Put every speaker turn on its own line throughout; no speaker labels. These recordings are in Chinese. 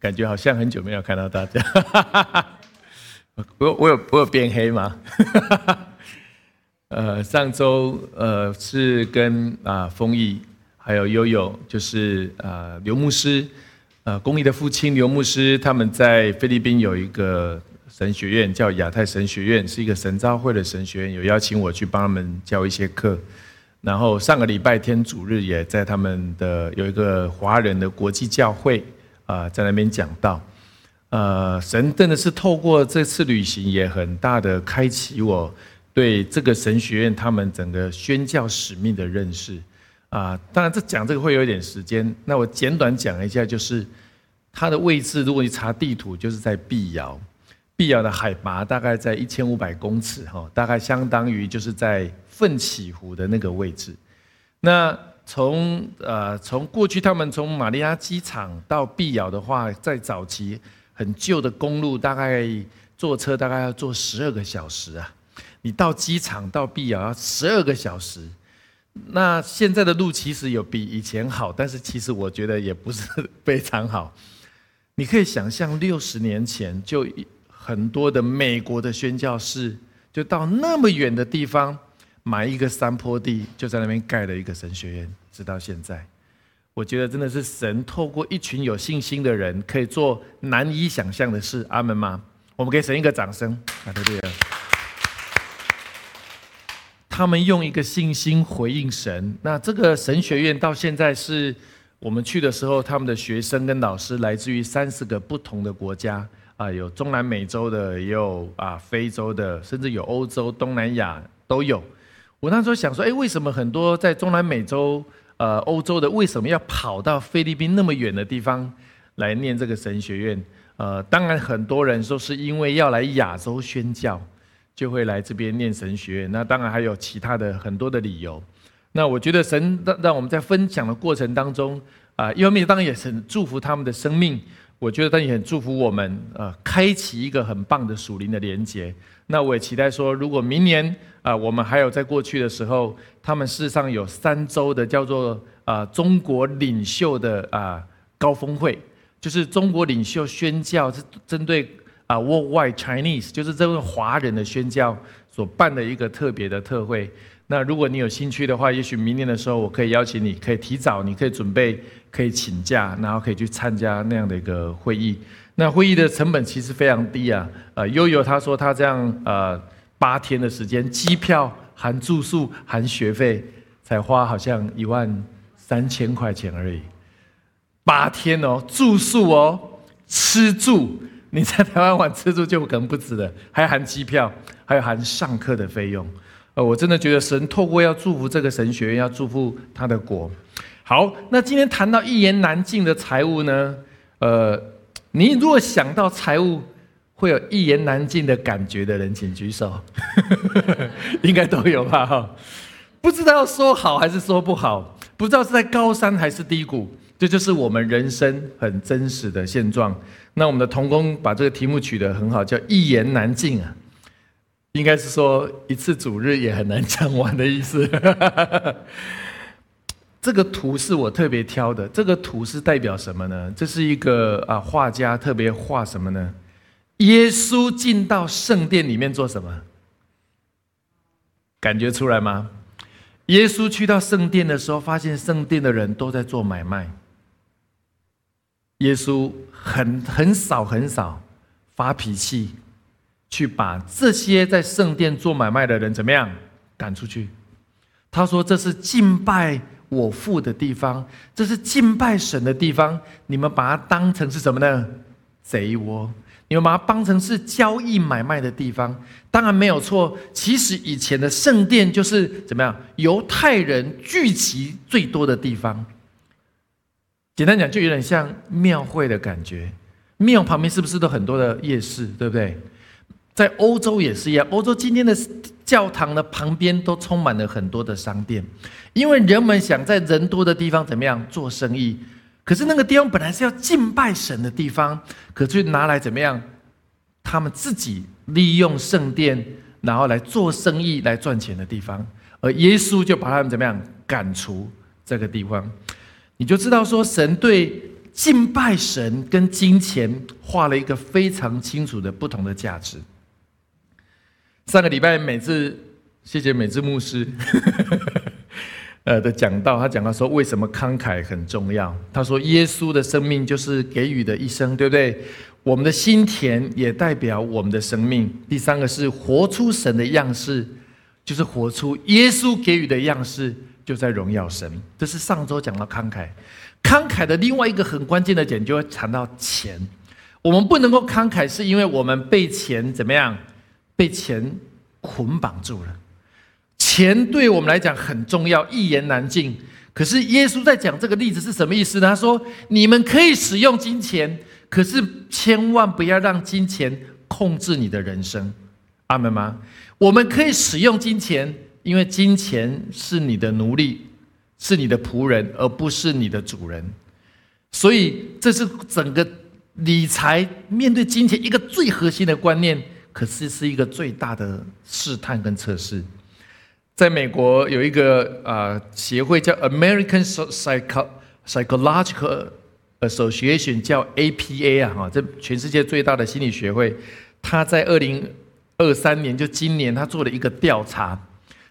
感觉好像很久没有看到大家。我 我有我有变黑吗？呃，上周呃是跟啊丰毅还有悠悠，就是啊刘牧师，呃公益的父亲刘牧师，他们在菲律宾有一个神学院，叫亚太神学院，是一个神召会的神学院，有邀请我去帮他们教一些课。然后上个礼拜天主日也在他们的有一个华人的国际教会啊，在那边讲到。呃，神真的是透过这次旅行，也很大的开启我对这个神学院他们整个宣教使命的认识啊。当然，这讲这个会有一点时间，那我简短讲一下，就是它的位置，如果你查地图，就是在碧瑶，碧瑶的海拔大概在一千五百公尺，哈，大概相当于就是在奋起湖的那个位置。那从呃从过去他们从玛利亚机场到碧瑶的话，在早期。很旧的公路，大概坐车大概要坐十二个小时啊！你到机场到碧瑶要十二个小时。那现在的路其实有比以前好，但是其实我觉得也不是非常好。你可以想象，六十年前就很多的美国的宣教士就到那么远的地方买一个山坡地，就在那边盖了一个神学院，直到现在。我觉得真的是神透过一群有信心的人，可以做难以想象的事。阿门吗？我们给神一个掌声。啊，对对。他们用一个信心回应神。那这个神学院到现在是我们去的时候，他们的学生跟老师来自于三十个不同的国家啊，有中南美洲的，也有啊非洲的，甚至有欧洲、东南亚都有。我那时候想说，哎，为什么很多在中南美洲？呃，欧洲的为什么要跑到菲律宾那么远的地方来念这个神学院？呃，当然很多人说是因为要来亚洲宣教，就会来这边念神学院。那当然还有其他的很多的理由。那我觉得神让让我们在分享的过程当中啊，一方面当然也是很祝福他们的生命。我觉得他也很祝福我们，呃，开启一个很棒的属灵的连接。那我也期待说，如果明年啊，我们还有在过去的时候，他们事实上有三周的叫做啊中国领袖的啊高峰会，就是中国领袖宣教是针对啊 Worldwide Chinese，就是这位华人的宣教所办的一个特别的特会。那如果你有兴趣的话，也许明年的时候，我可以邀请你，可以提早，你可以准备，可以请假，然后可以去参加那样的一个会议。那会议的成本其实非常低啊。呃，悠悠他说他这样呃八天的时间，机票含住宿含学费，才花好像一万三千块钱而已。八天哦，住宿哦，吃住，你在台湾玩吃住就可能不止了，还含机票，还有含上课的费用。呃，我真的觉得神透过要祝福这个神学院，要祝福他的国。好，那今天谈到一言难尽的财务呢？呃，你如果想到财务会有一言难尽的感觉的人，请举手。应该都有吧？哈，不知道说好还是说不好，不知道是在高山还是低谷，这就是我们人生很真实的现状。那我们的童工把这个题目取得很好，叫一言难尽啊。应该是说一次主日也很难讲完的意思。这个图是我特别挑的，这个图是代表什么呢？这是一个啊画家特别画什么呢？耶稣进到圣殿里面做什么？感觉出来吗？耶稣去到圣殿的时候，发现圣殿的人都在做买卖。耶稣很很少很少发脾气。去把这些在圣殿做买卖的人怎么样赶出去？他说：“这是敬拜我父的地方，这是敬拜神的地方。你们把它当成是什么呢？贼窝！你们把它当成是交易买卖的地方。当然没有错。其实以前的圣殿就是怎么样？犹太人聚集最多的地方。简单讲，就有点像庙会的感觉。庙旁边是不是都很多的夜市，对不对？在欧洲也是一样，欧洲今天的教堂的旁边都充满了很多的商店，因为人们想在人多的地方怎么样做生意。可是那个地方本来是要敬拜神的地方，可却拿来怎么样？他们自己利用圣殿，然后来做生意来赚钱的地方，而耶稣就把他们怎么样赶出这个地方？你就知道说，神对敬拜神跟金钱画了一个非常清楚的不同的价值。上个礼拜，每次谢谢美智牧师。呃的讲到，他讲到说，为什么慷慨很重要？他说，耶稣的生命就是给予的一生，对不对？我们的心田也代表我们的生命。第三个是活出神的样式，就是活出耶稣给予的样式，就在荣耀神。这是上周讲到慷慨，慷慨的另外一个很关键的点，就会谈到钱。我们不能够慷慨，是因为我们被钱怎么样？被钱捆绑住了。钱对我们来讲很重要，一言难尽。可是耶稣在讲这个例子是什么意思呢？他说：“你们可以使用金钱，可是千万不要让金钱控制你的人生。”阿门吗？我们可以使用金钱，因为金钱是你的奴隶，是你的仆人，而不是你的主人。所以这是整个理财面对金钱一个最核心的观念，可是是一个最大的试探跟测试。在美国有一个啊协会叫 American Psychological Association，叫 APA 啊，哈，这全世界最大的心理学会。他在二零二三年，就今年，他做了一个调查，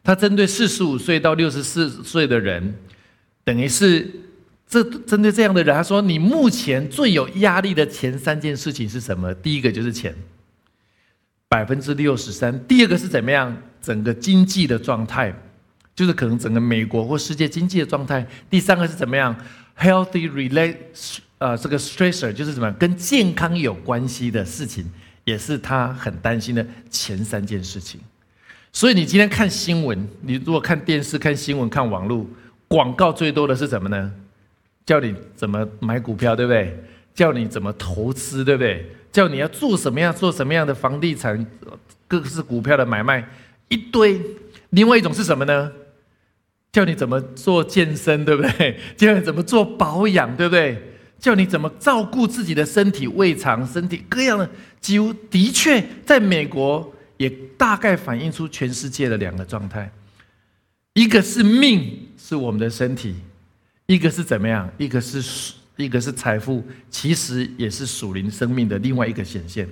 他针对四十五岁到六十四岁的人，等于是这针对这样的人，他说：“你目前最有压力的前三件事情是什么？第一个就是钱，百分之六十三；第二个是怎么样？”整个经济的状态，就是可能整个美国或世界经济的状态。第三个是怎么样？Healthy relate，呃，这个 stressor 就是什么样？跟健康有关系的事情，也是他很担心的前三件事情。所以你今天看新闻，你如果看电视、看新闻、看网络，广告最多的是什么呢？叫你怎么买股票，对不对？叫你怎么投资，对不对？叫你要做什么样、做什么样的房地产、各式股票的买卖。一堆，另外一种是什么呢？叫你怎么做健身，对不对？教你怎么做保养，对不对？叫你怎么照顾自己的身体、胃肠、身体各样的，几乎的确在美国也大概反映出全世界的两个状态：一个是命，是我们的身体；一个是怎么样？一个是一个是财富，其实也是属灵生命的另外一个显现。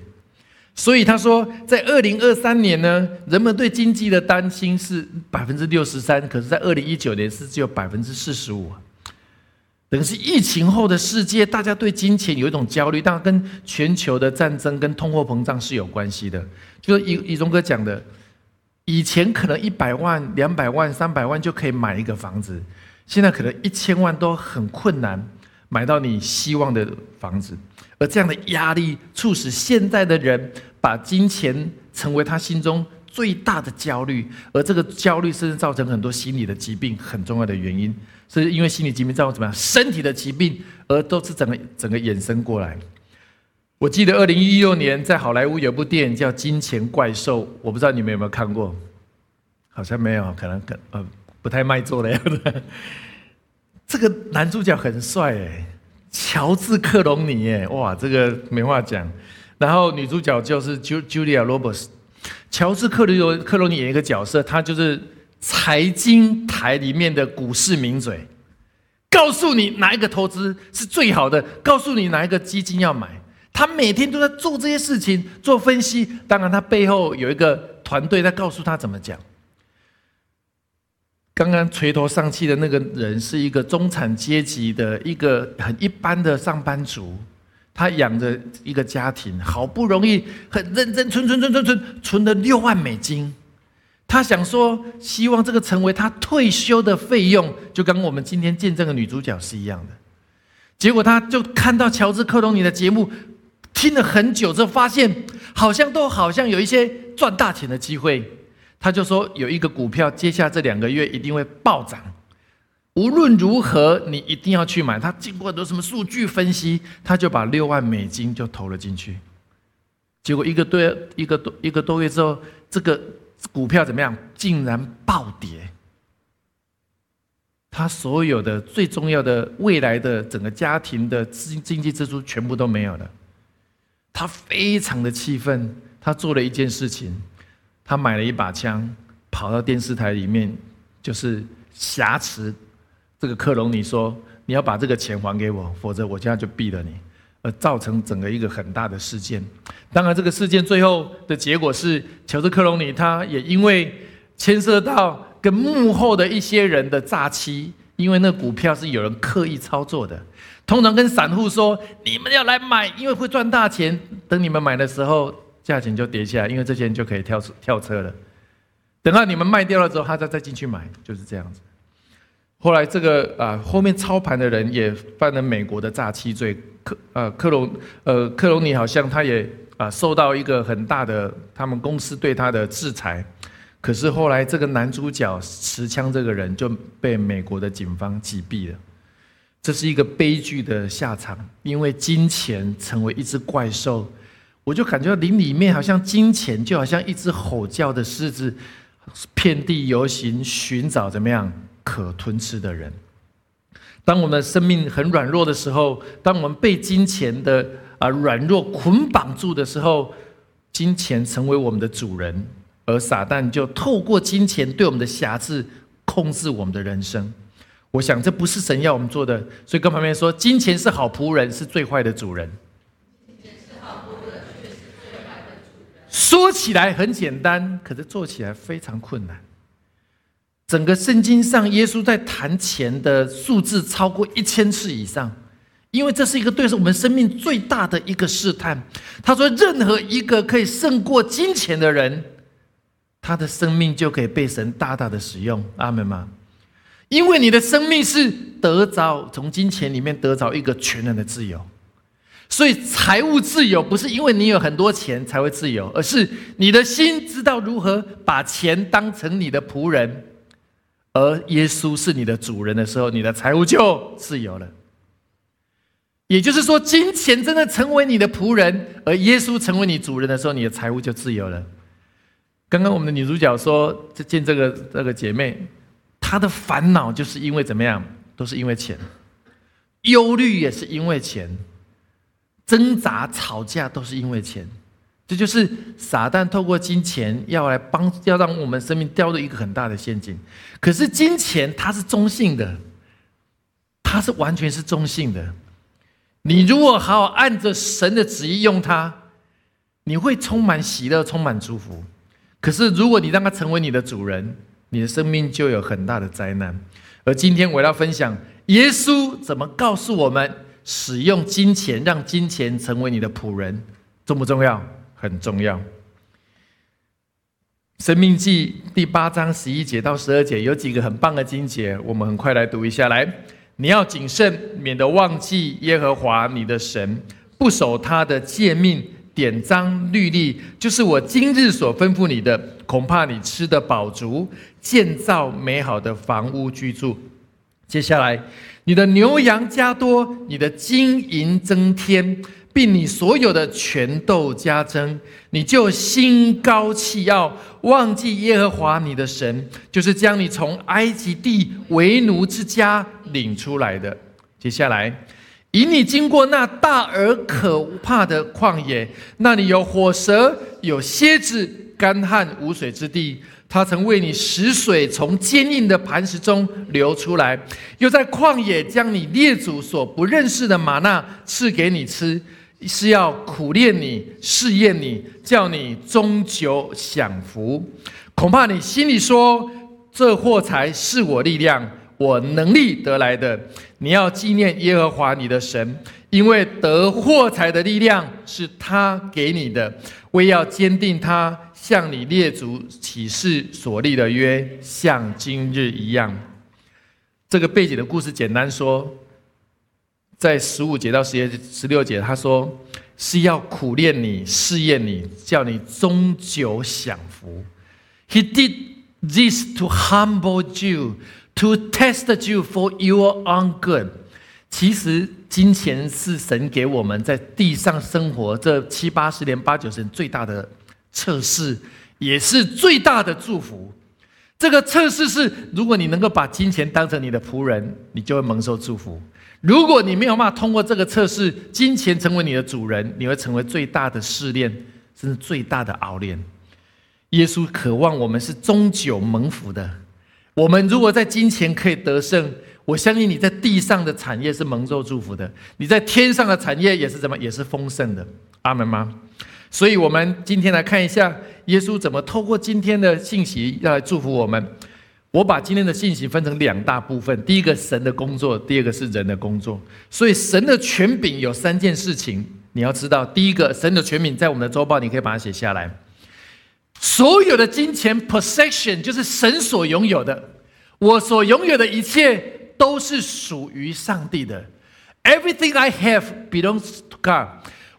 所以他说，在二零二三年呢，人们对经济的担心是百分之六十三，可是，在二零一九年是只有百分之四十五。等于是疫情后的世界，大家对金钱有一种焦虑，当然跟全球的战争跟通货膨胀是有关系的。就是以以中哥讲的，以前可能一百万、两百万、三百万就可以买一个房子，现在可能一千万都很困难买到你希望的房子。而这样的压力，促使现在的人把金钱成为他心中最大的焦虑，而这个焦虑甚至造成很多心理的疾病，很重要的原因，是因为心理疾病造成怎么样？身体的疾病，而都是整个整个衍生过来。我记得二零一六年在好莱坞有部电影叫《金钱怪兽》，我不知道你们有没有看过，好像没有，可能可呃不太卖座的样子。这个男主角很帅哎。乔治·克隆尼，耶，哇，这个没话讲。然后女主角就是 Julia Roberts。乔治·克隆克隆尼演一个角色，他就是财经台里面的股市名嘴，告诉你哪一个投资是最好的，告诉你哪一个基金要买。他每天都在做这些事情，做分析。当然，他背后有一个团队在告诉他怎么讲。刚刚垂头丧气的那个人是一个中产阶级的一个很一般的上班族，他养着一个家庭，好不容易很认真存存存存存存了六万美金，他想说希望这个成为他退休的费用，就跟我们今天见证的女主角是一样的。结果他就看到乔治克隆尼的节目，听了很久之后，发现好像都好像有一些赚大钱的机会。他就说有一个股票，接下这两个月一定会暴涨。无论如何，你一定要去买。他经过很多什么数据分析，他就把六万美金就投了进去。结果一个多一个多一个多月之后，这个股票怎么样？竟然暴跌。他所有的最重要的未来的整个家庭的经经济支出全部都没有了。他非常的气愤，他做了一件事情，他买了一把枪，跑到电视台里面，就是挟持。这个克隆尼说：“你要把这个钱还给我，否则我现在就毙了你。”而造成整个一个很大的事件。当然，这个事件最后的结果是，乔治克隆尼他也因为牵涉到跟幕后的一些人的诈欺，因为那股票是有人刻意操作的。通常跟散户说：“你们要来买，因为会赚大钱。”等你们买的时候，价钱就跌下来，因为这些人就可以跳跳车了。等到你们卖掉了之后，他再再进去买，就是这样子。后来这个啊，后面操盘的人也犯了美国的诈欺罪，克呃克隆呃克隆尼好像他也啊受到一个很大的他们公司对他的制裁，可是后来这个男主角持枪这个人就被美国的警方击毙了，这是一个悲剧的下场，因为金钱成为一只怪兽，我就感觉到林里面好像金钱就好像一只吼叫的狮子，遍地游行寻找怎么样？可吞吃的人。当我们生命很软弱的时候，当我们被金钱的啊软弱捆绑住的时候，金钱成为我们的主人，而撒旦就透过金钱对我们的瑕疵控制我们的人生。我想这不是神要我们做的，所以跟旁边说，金钱是好仆人，是最坏的主人。说起来很简单，可是做起来非常困难。整个圣经上，耶稣在谈钱的数字超过一千次以上，因为这是一个对我们生命最大的一个试探。他说，任何一个可以胜过金钱的人，他的生命就可以被神大大的使用。阿门吗？因为你的生命是得着从金钱里面得着一个全然的自由，所以财务自由不是因为你有很多钱才会自由，而是你的心知道如何把钱当成你的仆人。而耶稣是你的主人的时候，你的财务就自由了。也就是说，金钱真的成为你的仆人，而耶稣成为你主人的时候，你的财务就自由了。刚刚我们的女主角说，这见这个这个姐妹，她的烦恼就是因为怎么样，都是因为钱，忧虑也是因为钱，挣扎吵架都是因为钱。这就是撒旦透过金钱要来帮，要让我们生命掉入一个很大的陷阱。可是金钱它是中性的，它是完全是中性的。你如果好好按着神的旨意用它，你会充满喜乐，充满祝福。可是如果你让它成为你的主人，你的生命就有很大的灾难。而今天我要分享耶稣怎么告诉我们使用金钱，让金钱成为你的仆人，重不重要？很重要。生命记第八章十一节到十二节有几个很棒的经节，我们很快来读一下。来，你要谨慎，免得忘记耶和华你的神，不守他的诫命、典章、律例，就是我今日所吩咐你的，恐怕你吃的饱足，建造美好的房屋居住。接下来，你的牛羊加多，你的金银增添。并你所有的权斗加增，你就心高气傲，忘记耶和华你的神，就是将你从埃及地为奴之家领出来的。接下来，引你经过那大而可怕的旷野，那里有火蛇，有蝎子，干旱无水之地。他曾为你使水从坚硬的磐石中流出来，又在旷野将你列祖所不认识的玛纳赐给你吃。是要苦练你、试验你，叫你终究享福。恐怕你心里说：“这货才是我力量、我能力得来的。”你要纪念耶和华你的神，因为得货财的力量是他给你的。为要坚定他向你列祖起誓所立的约，像今日一样。这个背景的故事，简单说。在十五节到十节、十六节，他说是要苦练你、试验你，叫你终究享福。He did this to humble you, to test you for your own good。其实金钱是神给我们在地上生活这七八十年、八九十年最大的测试，也是最大的祝福。这个测试是，如果你能够把金钱当成你的仆人，你就会蒙受祝福；如果你没有办法通过这个测试，金钱成为你的主人，你会成为最大的试炼，甚至最大的熬炼。耶稣渴望我们是终久蒙福的。我们如果在金钱可以得胜，我相信你在地上的产业是蒙受祝福的，你在天上的产业也是怎么也是丰盛的，阿门吗？所以，我们今天来看一下耶稣怎么透过今天的信息要来祝福我们。我把今天的信息分成两大部分：第一个神的工作，第二个是人的工作。所以，神的权柄有三件事情你要知道。第一个，神的权柄在我们的周报，你可以把它写下来。所有的金钱 possession 就是神所拥有的，我所拥有的一切。都是属于上帝的。Everything I have belongs to God。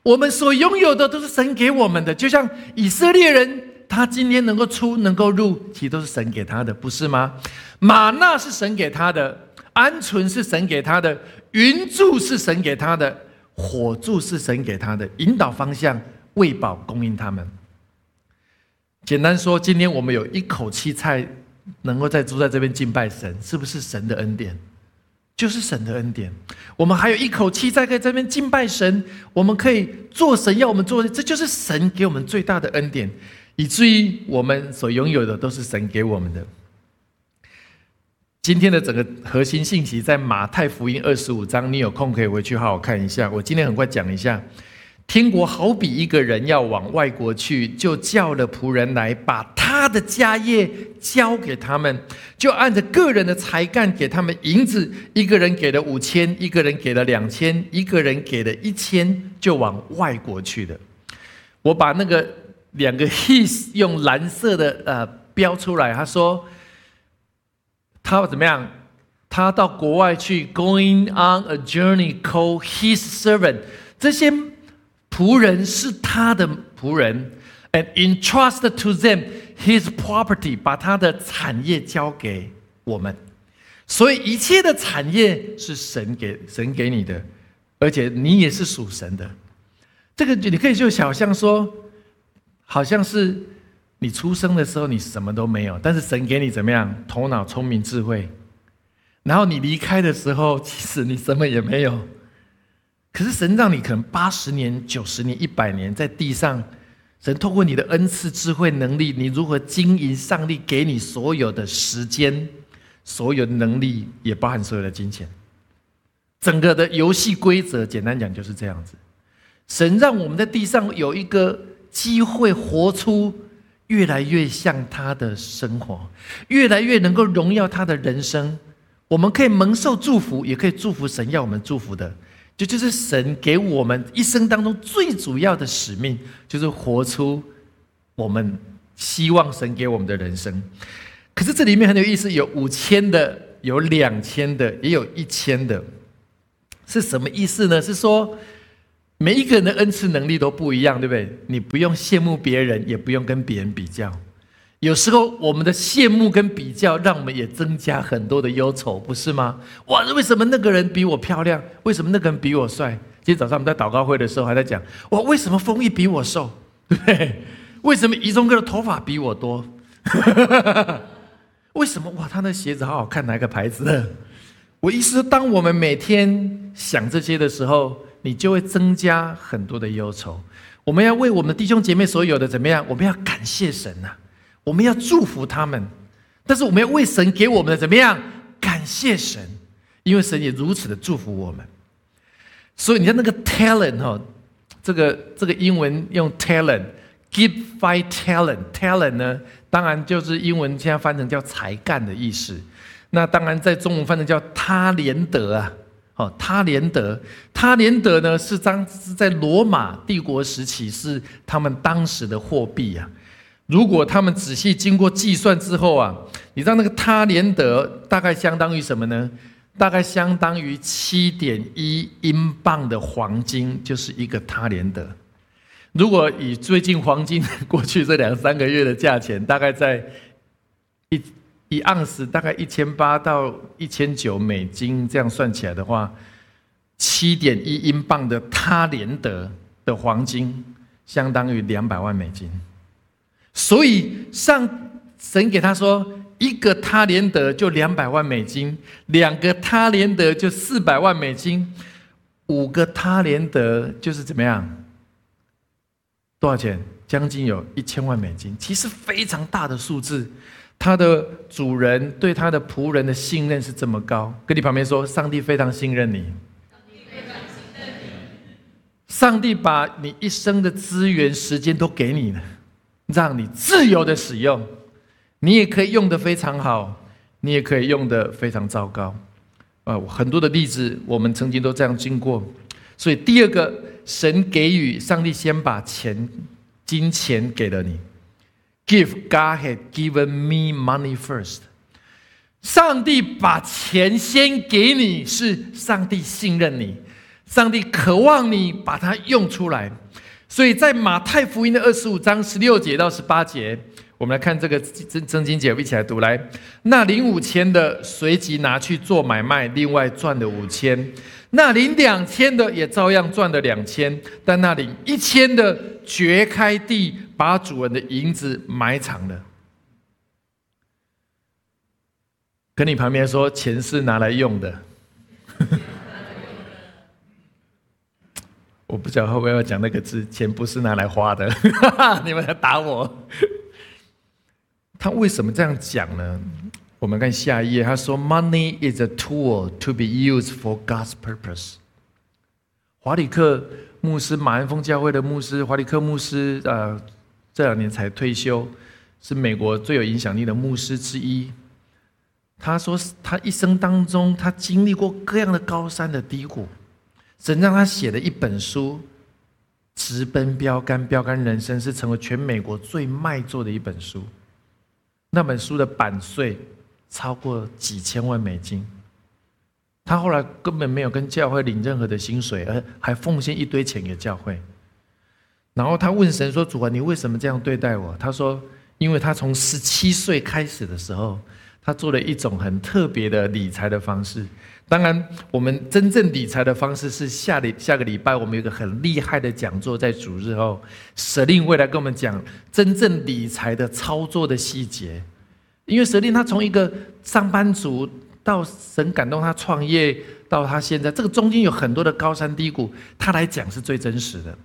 我们所拥有的都是神给我们的，就像以色列人，他今天能够出、能够入，其实都是神给他的，不是吗？玛纳是神给他的，鹌鹑是神给他的，云柱是神给他的，火柱是神给他的，引导方向、喂饱、供应他们。简单说，今天我们有一口气菜，能够在住在这边敬拜神，是不是神的恩典？就是神的恩典，我们还有一口气在在这边敬拜神，我们可以做神要我们做的，这就是神给我们最大的恩典，以至于我们所拥有的都是神给我们的。今天的整个核心信息在马太福音二十五章，你有空可以回去好好看一下。我今天很快讲一下。天国好比一个人要往外国去，就叫了仆人来，把他的家业交给他们，就按着个人的才干给他们银子。一个人给了五千，一个人给了两千，一个人给了一千，就往外国去的。我把那个两个 his 用蓝色的呃标出来。他说他怎么样？他到国外去，going on a journey, call his servant。这些。仆人是他的仆人，and entrust to them his property，把他的产业交给我们，所以一切的产业是神给神给你的，而且你也是属神的。这个你可以就想象说，好像是你出生的时候你什么都没有，但是神给你怎么样？头脑、聪明、智慧，然后你离开的时候，其实你什么也没有。可是神让你可能八十年、九十年、一百年在地上，神透过你的恩赐、智慧、能力，你如何经营上帝给你所有的时间、所有的能力，也包含所有的金钱。整个的游戏规则，简单讲就是这样子。神让我们在地上有一个机会，活出越来越像他的生活，越来越能够荣耀他的人生。我们可以蒙受祝福，也可以祝福神要我们祝福的。这就是神给我们一生当中最主要的使命，就是活出我们希望神给我们的人生。可是这里面很有意思，有五千的，有两千的，也有一千的，是什么意思呢？是说每一个人的恩赐能力都不一样，对不对？你不用羡慕别人，也不用跟别人比较。有时候我们的羡慕跟比较，让我们也增加很多的忧愁，不是吗？哇，为什么那个人比我漂亮？为什么那个人比我帅？今天早上我们在祷告会的时候还在讲，哇，为什么丰毅比我瘦？对，为什么怡中哥的头发比我多？为什么？哇，他的鞋子好好看，哪个牌子的？我意思，当我们每天想这些的时候，你就会增加很多的忧愁。我们要为我们弟兄姐妹所有的怎么样？我们要感谢神呐。我们要祝福他们，但是我们要为神给我们的怎么样？感谢神，因为神也如此的祝福我们。所以你看那个 talent 哈，这个这个英文用 talent，give five talent，talent 呢，当然就是英文现在翻成叫才干的意思。那当然在中文翻成叫他连德啊，哦，他连德，他连德呢是当是在罗马帝国时期是他们当时的货币啊。如果他们仔细经过计算之后啊，你知道那个他连德大概相当于什么呢？大概相当于七点一英镑的黄金，就是一个他连德。如果以最近黄金过去这两三个月的价钱，大概在一一盎司大概一千八到一千九美金，这样算起来的话，七点一英镑的他连德的黄金，相当于两百万美金。所以上神给他说，一个他连德就两百万美金，两个他连德就四百万美金，五个他连德就是怎么样？多少钱？将近有一千万美金，其实非常大的数字。他的主人对他的仆人的信任是这么高，跟你旁边说，上帝非常信任你。上帝把你一生的资源、时间都给你了，让你自由的使用。你也可以用的非常好，你也可以用的非常糟糕。啊，很多的例子我们曾经都这样经过。所以第二个，神给予上帝先把钱、金钱给了你。Give God had given me money first。上帝把钱先给你，是上帝信任你，上帝渴望你把它用出来。所以在马太福音的二十五章十六节到十八节，我们来看这个真真经节，一起来读。来，那领五千的随即拿去做买卖，另外赚了五千；那领两千的也照样赚了两千，但那领一千的掘开地。把主人的银子埋藏了，跟你旁边说，钱是拿来用的。我不知道会不会要讲那个字，钱不是拿来花的。你们来打我。他为什么这样讲呢？我们看下一页，他说：“Money is a tool to be used for God's purpose。”华里克牧师，马鞍峰教会的牧师，华里克牧师，呃。这两年才退休，是美国最有影响力的牧师之一。他说，他一生当中，他经历过各样的高山的低谷，神让他写的一本书，直奔标杆，标杆人生是成为全美国最卖座的一本书。那本书的版税超过几千万美金。他后来根本没有跟教会领任何的薪水，而还奉献一堆钱给教会。然后他问神说：“主啊，你为什么这样对待我？”他说：“因为他从十七岁开始的时候，他做了一种很特别的理财的方式。当然，我们真正理财的方式是下礼下个礼拜我们有个很厉害的讲座，在主日后，舍令会来跟我们讲真正理财的操作的细节。因为舍令他从一个上班族到神感动他创业，到他现在这个中间有很多的高山低谷，他来讲是最真实的。”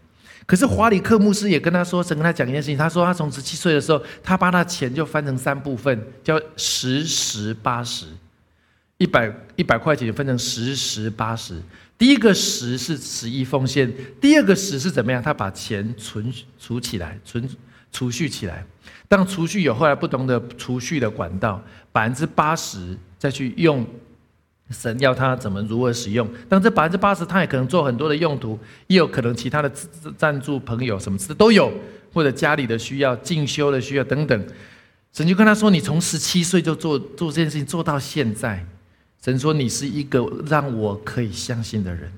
可是华里克牧师也跟他说，神跟他讲一件事情。他说他从十七岁的时候，他把他钱就分成三部分，叫十十八十，一百一百块钱分成十十八十。第一个十是十一奉献，第二个十是怎么样？他把钱存储起来，存储蓄起来。当储蓄有后来不同的储蓄的管道，百分之八十再去用。神要他怎么如何使用？但这百分之八十，他也可能做很多的用途，也有可能其他的赞助朋友什么的都有，或者家里的需要、进修的需要等等。神就跟他说：“你从十七岁就做做这件事情，做到现在。”神说：“你是一个让我可以相信的人。”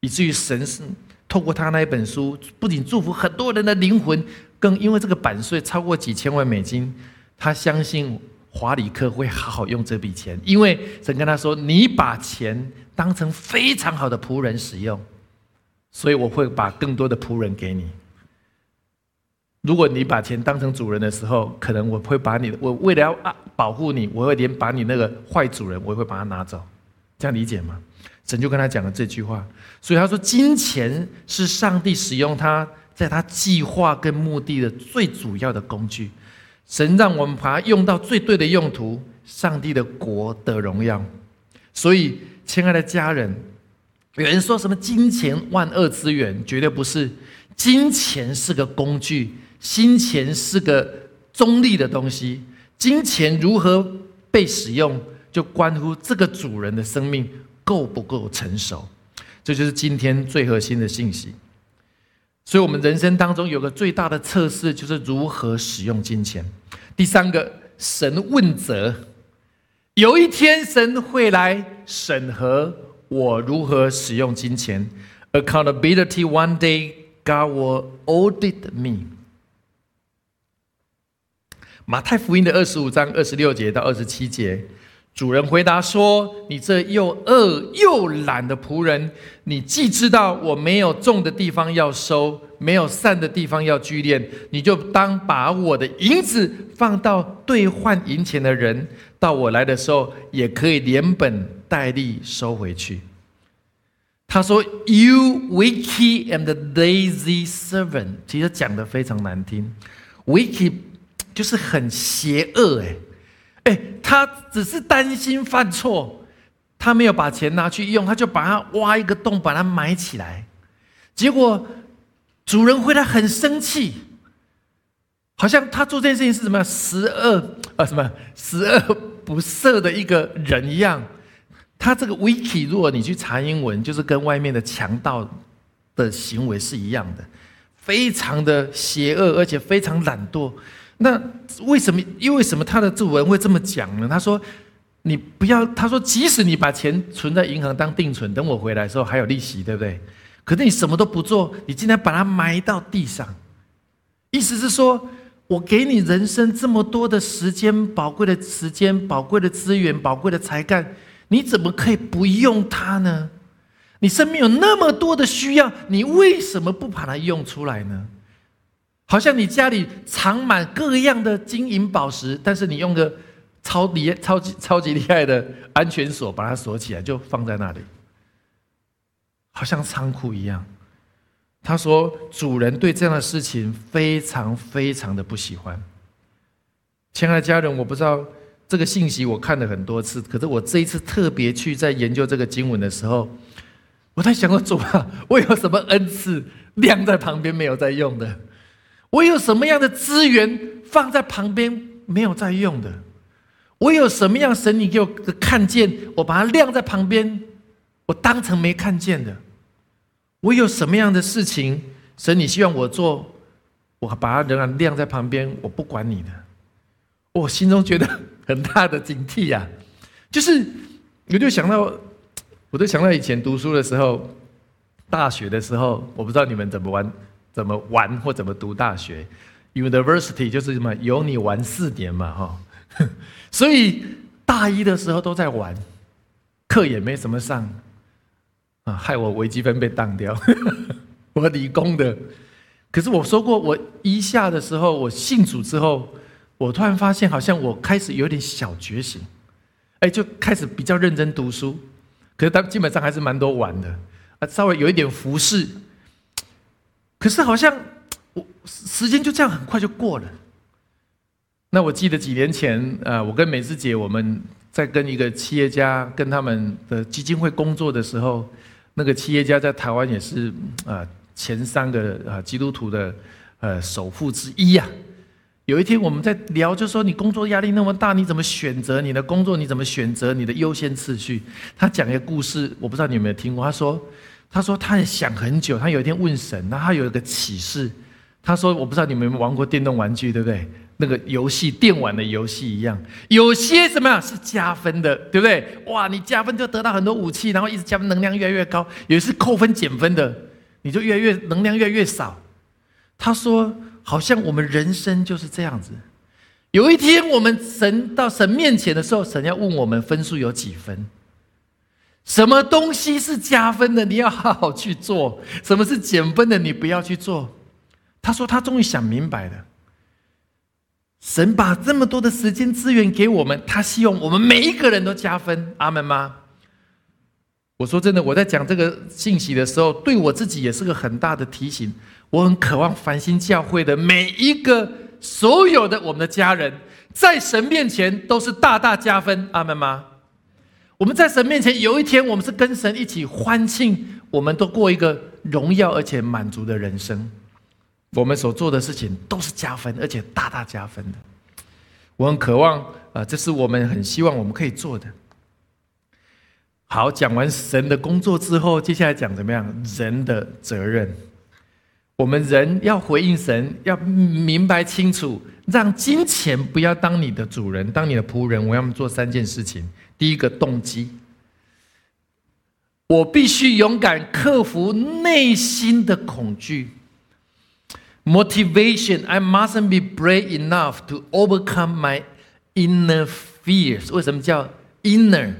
以至于神是透过他那一本书，不仅祝福很多人的灵魂，更因为这个版税超过几千万美金，他相信。华里克会好好用这笔钱，因为神跟他说：“你把钱当成非常好的仆人使用，所以我会把更多的仆人给你。如果你把钱当成主人的时候，可能我会把你，我为了要啊保护你，我会连把你那个坏主人，我也会把它拿走。这样理解吗？”神就跟他讲了这句话，所以他说：“金钱是上帝使用它在他计划跟目的的最主要的工具。”神让我们把它用到最对的用途，上帝的国的荣耀。所以，亲爱的家人，有人说什么金钱万恶之源，绝对不是。金钱是个工具，金钱是个中立的东西。金钱如何被使用，就关乎这个主人的生命够不够成熟。这就是今天最核心的信息。所以，我们人生当中有个最大的测试，就是如何使用金钱。第三个，神问责，有一天神会来审核我如何使用金钱。Accountability one day, God will audit me。马太福音的二十五章二十六节到二十七节，主人回答说：“你这又饿又懒的仆人，你既知道我没有种的地方要收，没有散的地方要聚敛，你就当把我的银子放到兑换银钱的人，到我来的时候，也可以连本带利收回去。”他说：“You wicked and lazy servant。”其实讲的非常难听，“wicked” 就是很邪恶。哎，哎，他只是担心犯错，他没有把钱拿去用，他就把它挖一个洞，把它埋起来。结果主人回来很生气，好像他做这件事情是什么十恶啊，什么十恶不赦的一个人一样。他这个 wiki，如果你去查英文，就是跟外面的强盗的行为是一样的，非常的邪恶，而且非常懒惰。那为什么？因为什么他的主文会这么讲呢？他说：“你不要。”他说：“即使你把钱存在银行当定存，等我回来的时候还有利息，对不对？可是你什么都不做，你竟然把它埋到地上。意思是说，我给你人生这么多的时间，宝贵的时间，宝贵的资源，宝贵的才干。”你怎么可以不用它呢？你生命有那么多的需要，你为什么不把它用出来呢？好像你家里藏满各样的金银宝石，但是你用个超厉、超级、超级厉害的安全锁把它锁起来，就放在那里，好像仓库一样。他说：“主人对这样的事情非常非常的不喜欢。”亲爱的家人，我不知道。这个信息我看了很多次，可是我这一次特别去在研究这个经文的时候，我在想：说主啊，我有什么恩赐晾在旁边没有在用的？我有什么样的资源放在旁边没有在用的？我有什么样神你给我看见，我把它晾在旁边，我当成没看见的？我有什么样的事情，神你希望我做，我把它仍然晾在旁边，我不管你的。我心中觉得。很大的警惕呀，就是我就想到，我就想到以前读书的时候，大学的时候，我不知道你们怎么玩，怎么玩或怎么读大学。University 就是什么有你玩四年嘛，哈，所以大一的时候都在玩，课也没什么上，啊，害我微积分被当掉。我理工的，可是我说过，我一下的时候，我信主之后。我突然发现，好像我开始有点小觉醒，哎，就开始比较认真读书。可是他基本上还是蛮多玩的，啊，稍微有一点服侍。可是好像我时间就这样很快就过了。那我记得几年前，呃，我跟美智姐我们在跟一个企业家跟他们的基金会工作的时候，那个企业家在台湾也是啊前三个啊基督徒的呃首富之一呀。有一天我们在聊，就说你工作压力那么大，你怎么选择你的工作？你怎么选择你的优先次序？他讲一个故事，我不知道你有没有听过。他说，他说他也想很久，他有一天问神，那他有一个启示。他说，我不知道你们有没有玩过电动玩具，对不对？那个游戏电玩的游戏一样，有些什么是加分的，对不对？哇，你加分就得到很多武器，然后一直加分，能量越来越高。有些是扣分减分的，你就越来越能量越来越少。他说。好像我们人生就是这样子。有一天，我们神到神面前的时候，神要问我们分数有几分？什么东西是加分的，你要好好去做；什么是减分的，你不要去做。他说他终于想明白了。神把这么多的时间资源给我们，他希望我们每一个人都加分。阿门吗？我说真的，我在讲这个信息的时候，对我自己也是个很大的提醒。我很渴望繁星教会的每一个、所有的我们的家人，在神面前都是大大加分，阿门吗？我们在神面前有一天，我们是跟神一起欢庆，我们都过一个荣耀而且满足的人生。我们所做的事情都是加分，而且大大加分的。我很渴望啊，这是我们很希望我们可以做的。好，讲完神的工作之后，接下来讲怎么样人的责任。我们人要回应神，要明白清楚，让金钱不要当你的主人，当你的仆人。我要做三件事情。第一个动机，我必须勇敢克服内心的恐惧。Motivation, I mustn't be brave enough to overcome my inner fears。为什么叫 inner？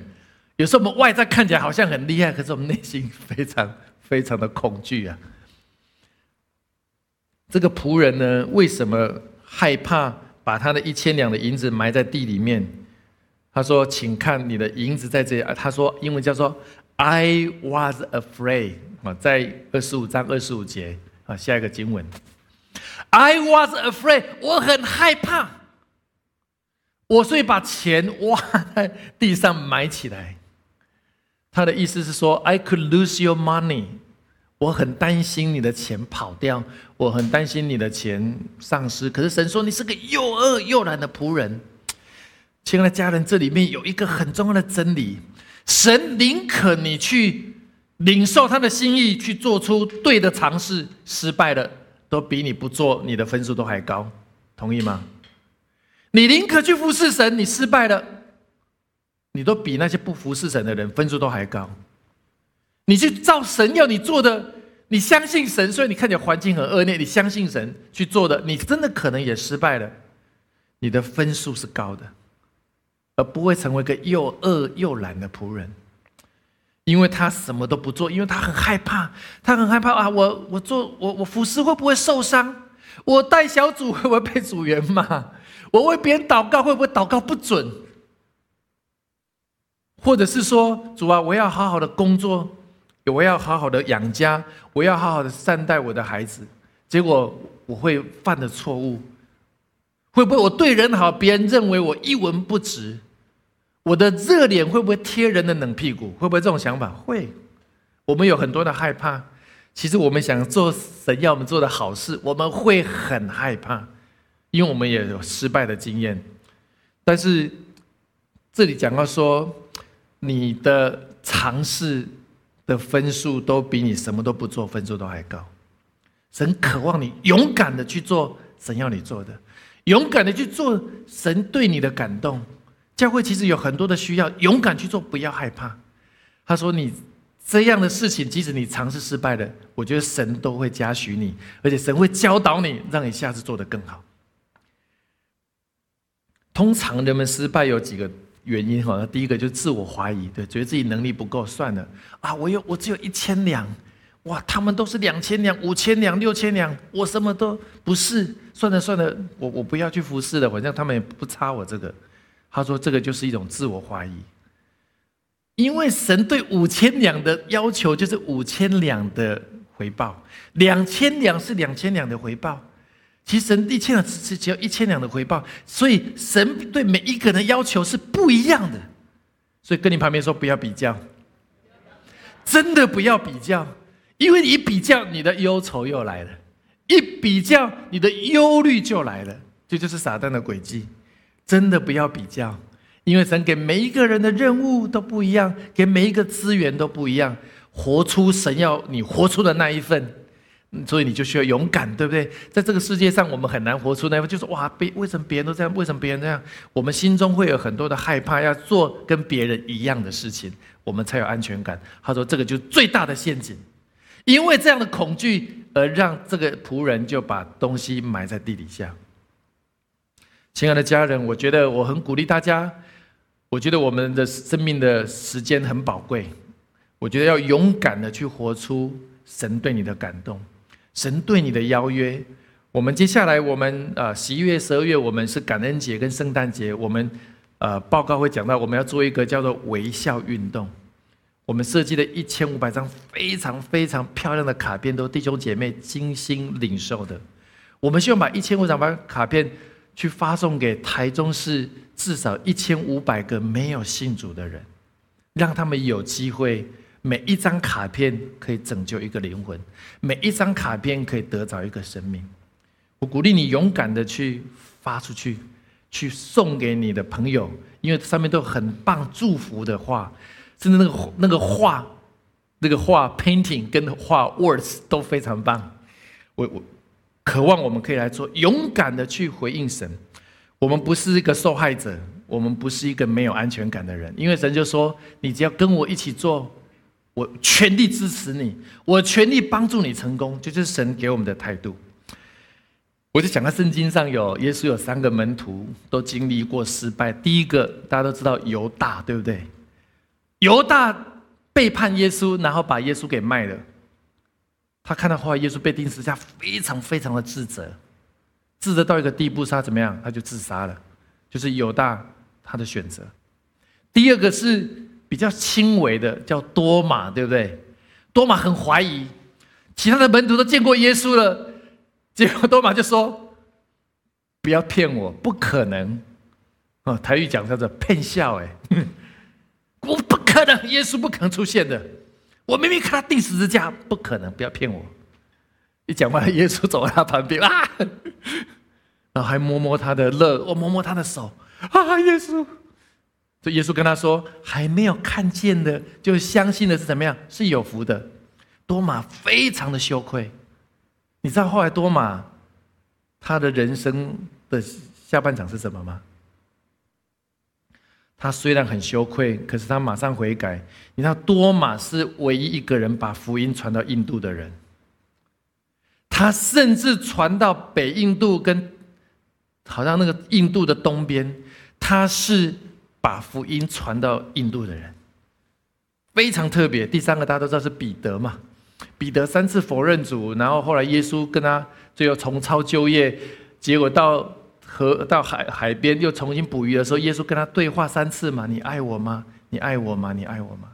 有时候我们外在看起来好像很厉害，可是我们内心非常 非常的恐惧啊。这个仆人呢，为什么害怕把他的一千两的银子埋在地里面？他说：“请看你的银子在这里。”他说：“英文叫做 ‘I was afraid’。”啊，在二十五章二十五节啊，下一个经文：“I was afraid，我很害怕，我所以把钱挖在地上埋起来。”他的意思是说：“I could lose your money。”我很担心你的钱跑掉，我很担心你的钱丧失。可是神说：“你是个又饿又懒的仆人。”亲爱的家人，这里面有一个很重要的真理：神宁可你去领受他的心意，去做出对的尝试，失败了都比你不做，你的分数都还高。同意吗？你宁可去服侍神，你失败了，你都比那些不服侍神的人分数都还高。你去照神要你做的，你相信神，所以你看起来环境很恶劣，你相信神去做的，你真的可能也失败了，你的分数是高的。而不会成为个又饿又懒的仆人，因为他什么都不做，因为他很害怕，他很害怕啊！我我做我我服侍会不会受伤？我带小组 会不会被组员骂？我为别人祷告会不会祷告不准？或者是说，主啊，我要好好的工作，我要好好的养家，我要好好的善待我的孩子，结果我会犯的错误。会不会我对人好，别人认为我一文不值？我的热脸会不会贴人的冷屁股？会不会这种想法？会。我们有很多的害怕。其实我们想做神要我们做的好事，我们会很害怕，因为我们也有失败的经验。但是这里讲到说，你的尝试的分数都比你什么都不做分数都还高。神渴望你勇敢的去做神要你做的。勇敢的去做神对你的感动，教会其实有很多的需要，勇敢去做，不要害怕。他说：“你这样的事情，即使你尝试失败了，我觉得神都会嘉许你，而且神会教导你，让你下次做得更好。”通常人们失败有几个原因哈，第一个就是自我怀疑，对，觉得自己能力不够，算了啊，我有我只有一千两。哇，他们都是两千两、五千两、六千两，我什么都不是。算了算了，我我不要去服侍了，反正他们也不差我这个。他说这个就是一种自我怀疑，因为神对五千两的要求就是五千两的回报，两千两是两千两的回报。其实神一千两只只要一千两的回报，所以神对每一个人的要求是不一样的。所以跟你旁边说不要比较，真的不要比较。因为你一比较，你的忧愁又来了；一比较，你的忧虑就来了。这就是撒旦的诡计。真的不要比较，因为神给每一个人的任务都不一样，给每一个资源都不一样。活出神要你活出的那一份，所以你就需要勇敢，对不对？在这个世界上，我们很难活出那份，就是哇，别为什么别人都这样？为什么别人这样？我们心中会有很多的害怕，要做跟别人一样的事情，我们才有安全感。他说，这个就是最大的陷阱。因为这样的恐惧，而让这个仆人就把东西埋在地底下。亲爱的家人，我觉得我很鼓励大家。我觉得我们的生命的时间很宝贵，我觉得要勇敢的去活出神对你的感动，神对你的邀约。我们接下来，我们呃十一月、十二月，我们是感恩节跟圣诞节，我们呃报告会讲到，我们要做一个叫做微笑运动。我们设计了一千五百张非常非常漂亮的卡片，都弟兄姐妹精心领受的。我们希望把一千五百张卡片去发送给台中市至少一千五百个没有信主的人，让他们有机会，每一张卡片可以拯救一个灵魂，每一张卡片可以得着一个生命。我鼓励你勇敢的去发出去，去送给你的朋友，因为上面都有很棒祝福的话。甚至那个那个画，那个画 painting 跟画 words 都非常棒。我我渴望我们可以来做，勇敢的去回应神。我们不是一个受害者，我们不是一个没有安全感的人。因为神就说：“你只要跟我一起做，我全力支持你，我全力帮助你成功。”这就是神给我们的态度。我就讲，到圣经上有耶稣有三个门徒都经历过失败。第一个大家都知道犹大，对不对？犹大背叛耶稣，然后把耶稣给卖了。他看到后来耶稣被钉十字架，非常非常的自责，自责到一个地步，他怎么样？他就自杀了。就是犹大他的选择。第二个是比较轻微的，叫多马，对不对？多马很怀疑，其他的门徒都见过耶稣了。结果多马就说：“不要骗我，不可能！”哦，台语讲叫做“骗笑”哎，可能，耶稣不可能出现的。我明明看他钉十字架，不可能，不要骗我。一讲完，耶稣走到他旁边啊，然后还摸摸他的乐，我摸摸他的手啊，耶稣。这耶稣跟他说：“还没有看见的，就相信的是怎么样？是有福的。”多马非常的羞愧。你知道后来多马他的人生的下半场是什么吗？他虽然很羞愧，可是他马上悔改。你知道多马是唯一一个人把福音传到印度的人，他甚至传到北印度跟好像那个印度的东边，他是把福音传到印度的人，非常特别。第三个大家都知道是彼得嘛。彼得三次否认主，然后后来耶稣跟他最后重操旧业，结果到河到海海边又重新捕鱼的时候，耶稣跟他对话三次嘛：“你爱我吗？你爱我吗？你爱我吗？”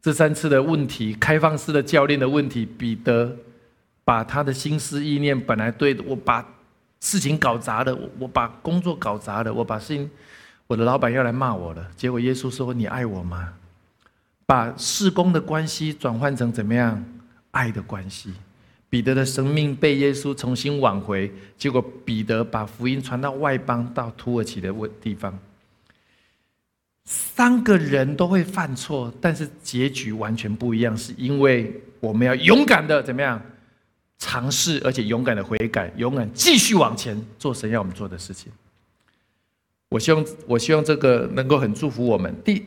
这三次的问题，开放式的教练的问题，彼得把他的心思意念本来对我把事情搞砸了，我我把工作搞砸了，我把事情我的老板要来骂我了，结果耶稣说：“你爱我吗？”把事工的关系转换成怎么样爱的关系？彼得的生命被耶稣重新挽回，结果彼得把福音传到外邦，到土耳其的问地方。三个人都会犯错，但是结局完全不一样，是因为我们要勇敢的怎么样尝试，而且勇敢的悔改，勇敢继续往前做神要我们做的事情。我希望，我希望这个能够很祝福我们。第。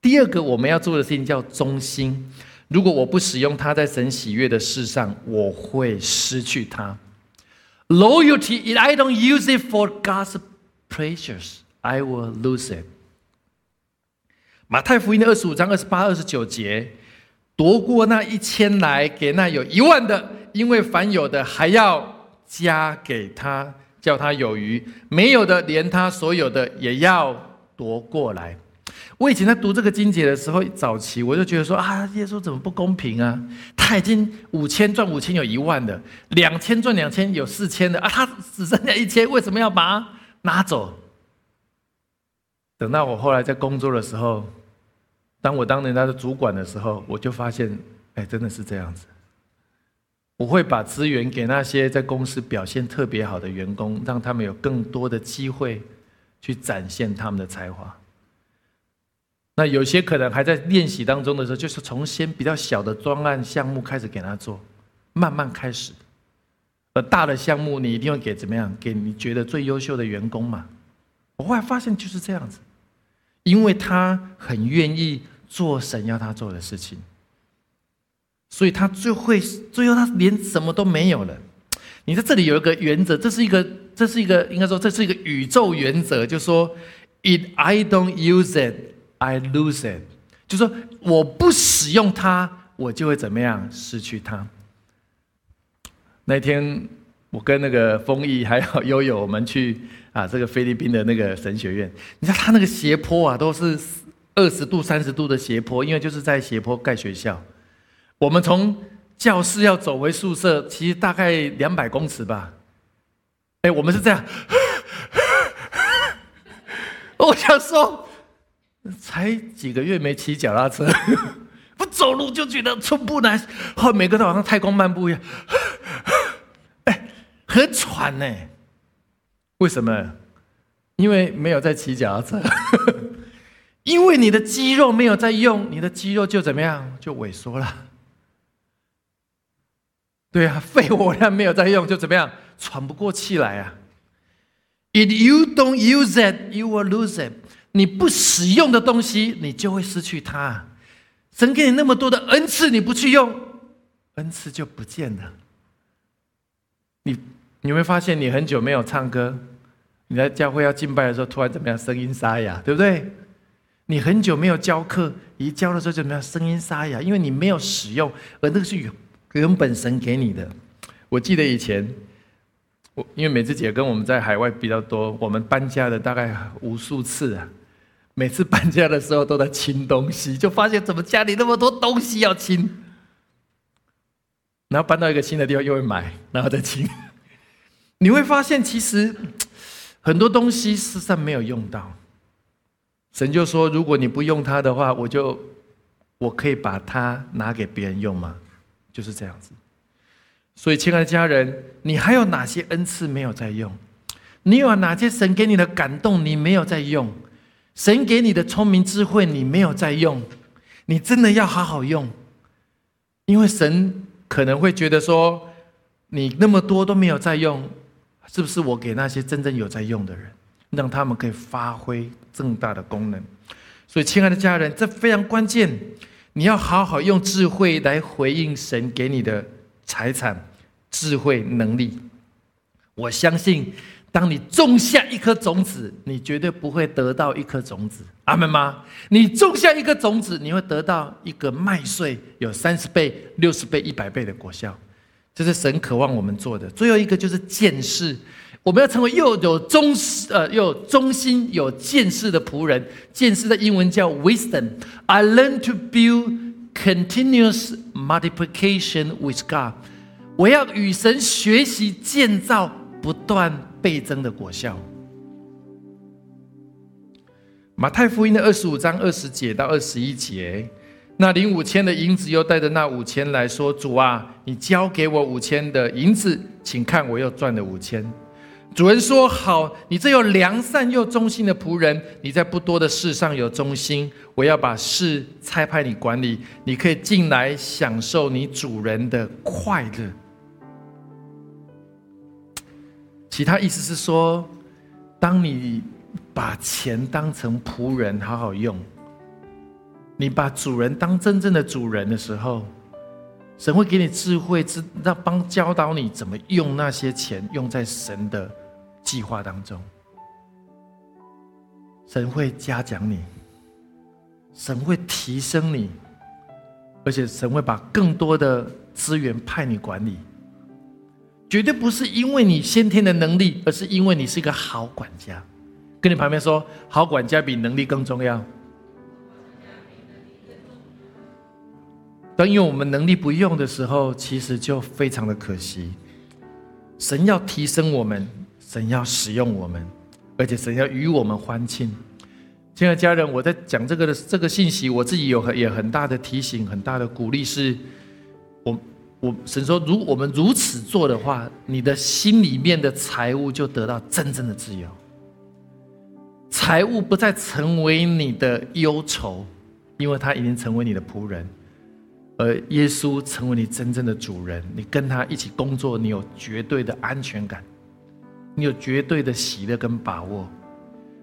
第二个我们要做的事情叫忠心。如果我不使用它在神喜悦的事上，我会失去它。Loyalty, if I don't use it for God's pleasures, I will lose it. 马太福音的二十五章二十八、二十九节，夺过那一千来，给那有一万的，因为凡有的还要加给他，叫他有余；没有的，连他所有的也要夺过来。我以前在读这个经节的时候，早期我就觉得说啊，耶稣怎么不公平啊？他已经五千赚五千有一万的，两千赚两千有四千的啊，他只剩下一千，为什么要把它拿走？等到我后来在工作的时候，当我当人家的主管的时候，我就发现，哎，真的是这样子。我会把资源给那些在公司表现特别好的员工，让他们有更多的机会去展现他们的才华。那有些可能还在练习当中的时候，就是从先比较小的专案项目开始给他做，慢慢开始。而大的项目，你一定要给怎么样？给你觉得最优秀的员工嘛。我后来发现就是这样子，因为他很愿意做神要他做的事情，所以他最会，最后他连什么都没有了。你在这里有一个原则，这是一个，这是一个，应该说这是一个宇宙原则，就说，If I don't use it。I lose it，就说我不使用它，我就会怎么样失去它。那天我跟那个丰毅还有悠悠，我们去啊这个菲律宾的那个神学院，你知道他那个斜坡啊，都是二十度、三十度的斜坡，因为就是在斜坡盖学校。我们从教室要走回宿舍，其实大概两百公尺吧。哎，我们是这样，我想说。才几个月没骑脚踏车，不走路就觉得寸步难。后每个都好像太空漫步一样，哎，很喘呢。为什么？因为没有在骑脚踏车，因为你的肌肉没有在用，你的肌肉就怎么样？就萎缩了。对啊，肺活量没有在用，就怎么样？喘不过气来啊。If you don't use it, you will lose it. 你不使用的东西，你就会失去它。神给你那么多的恩赐，你不去用，恩赐就不见了。你你会发现你很久没有唱歌，你在教会要敬拜的时候，突然怎么样，声音沙哑，对不对？你很久没有教课，一教的时候就怎么样，声音沙哑，因为你没有使用，而那个是原原本神给你的。我记得以前，我因为美智姐跟我们在海外比较多，我们搬家的大概无数次啊。每次搬家的时候都在清东西，就发现怎么家里那么多东西要清。然后搬到一个新的地方又会买，然后再清。你会发现其实很多东西事实上没有用到。神就说：“如果你不用它的话，我就我可以把它拿给别人用吗？”就是这样子。所以，亲爱的家人，你还有哪些恩赐没有在用？你有哪些神给你的感动你没有在用？神给你的聪明智慧你没有在用？你真的要好好用，因为神可能会觉得说，你那么多都没有在用，是不是我给那些真正有在用的人？让他们可以发挥更大的功能，所以，亲爱的家人，这非常关键。你要好好用智慧来回应神给你的财产、智慧、能力。我相信，当你种下一颗种子，你绝对不会得到一颗种子。阿门吗？你种下一颗种子，你会得到一个麦穗，有三十倍、六十倍、一百倍的果效。这是神渴望我们做的。最后一个就是见识。我们要成为又有忠呃又有忠心有见识的仆人。见识的英文叫 wisdom。I learn to build continuous multiplication with God。我要与神学习建造不断倍增的果效。马太福音的二十五章二十节到二十一节，那领五千的银子又带着那五千来说：“主啊，你交给我五千的银子，请看我又赚了五千。”主人说：“好，你这又良善又忠心的仆人，你在不多的事上有忠心，我要把事差派你管理，你可以进来享受你主人的快乐。”其他意思是说，当你把钱当成仆人好好用，你把主人当真正的主人的时候，神会给你智慧，知让帮教导你怎么用那些钱，用在神的。计划当中，神会嘉奖你，神会提升你，而且神会把更多的资源派你管理。绝对不是因为你先天的能力，而是因为你是一个好管家。跟你旁边说，好管家比能力更重要。当因为我们能力不用的时候，其实就非常的可惜。神要提升我们。神要使用我们，而且神要与我们欢庆。亲爱的家人，我在讲这个的这个信息，我自己有很也很大的提醒，很大的鼓励，是我我神说，如我们如此做的话，你的心里面的财物就得到真正的自由，财物不再成为你的忧愁，因为他已经成为你的仆人，而耶稣成为你真正的主人，你跟他一起工作，你有绝对的安全感。你有绝对的喜乐跟把握，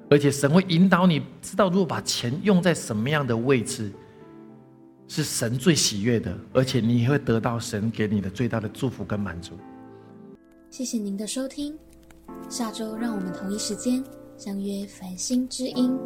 而且神会引导你知道，如果把钱用在什么样的位置，是神最喜悦的，而且你也会得到神给你的最大的祝福跟满足。
谢谢您的收听，下周让我们同一时间相约繁星之音。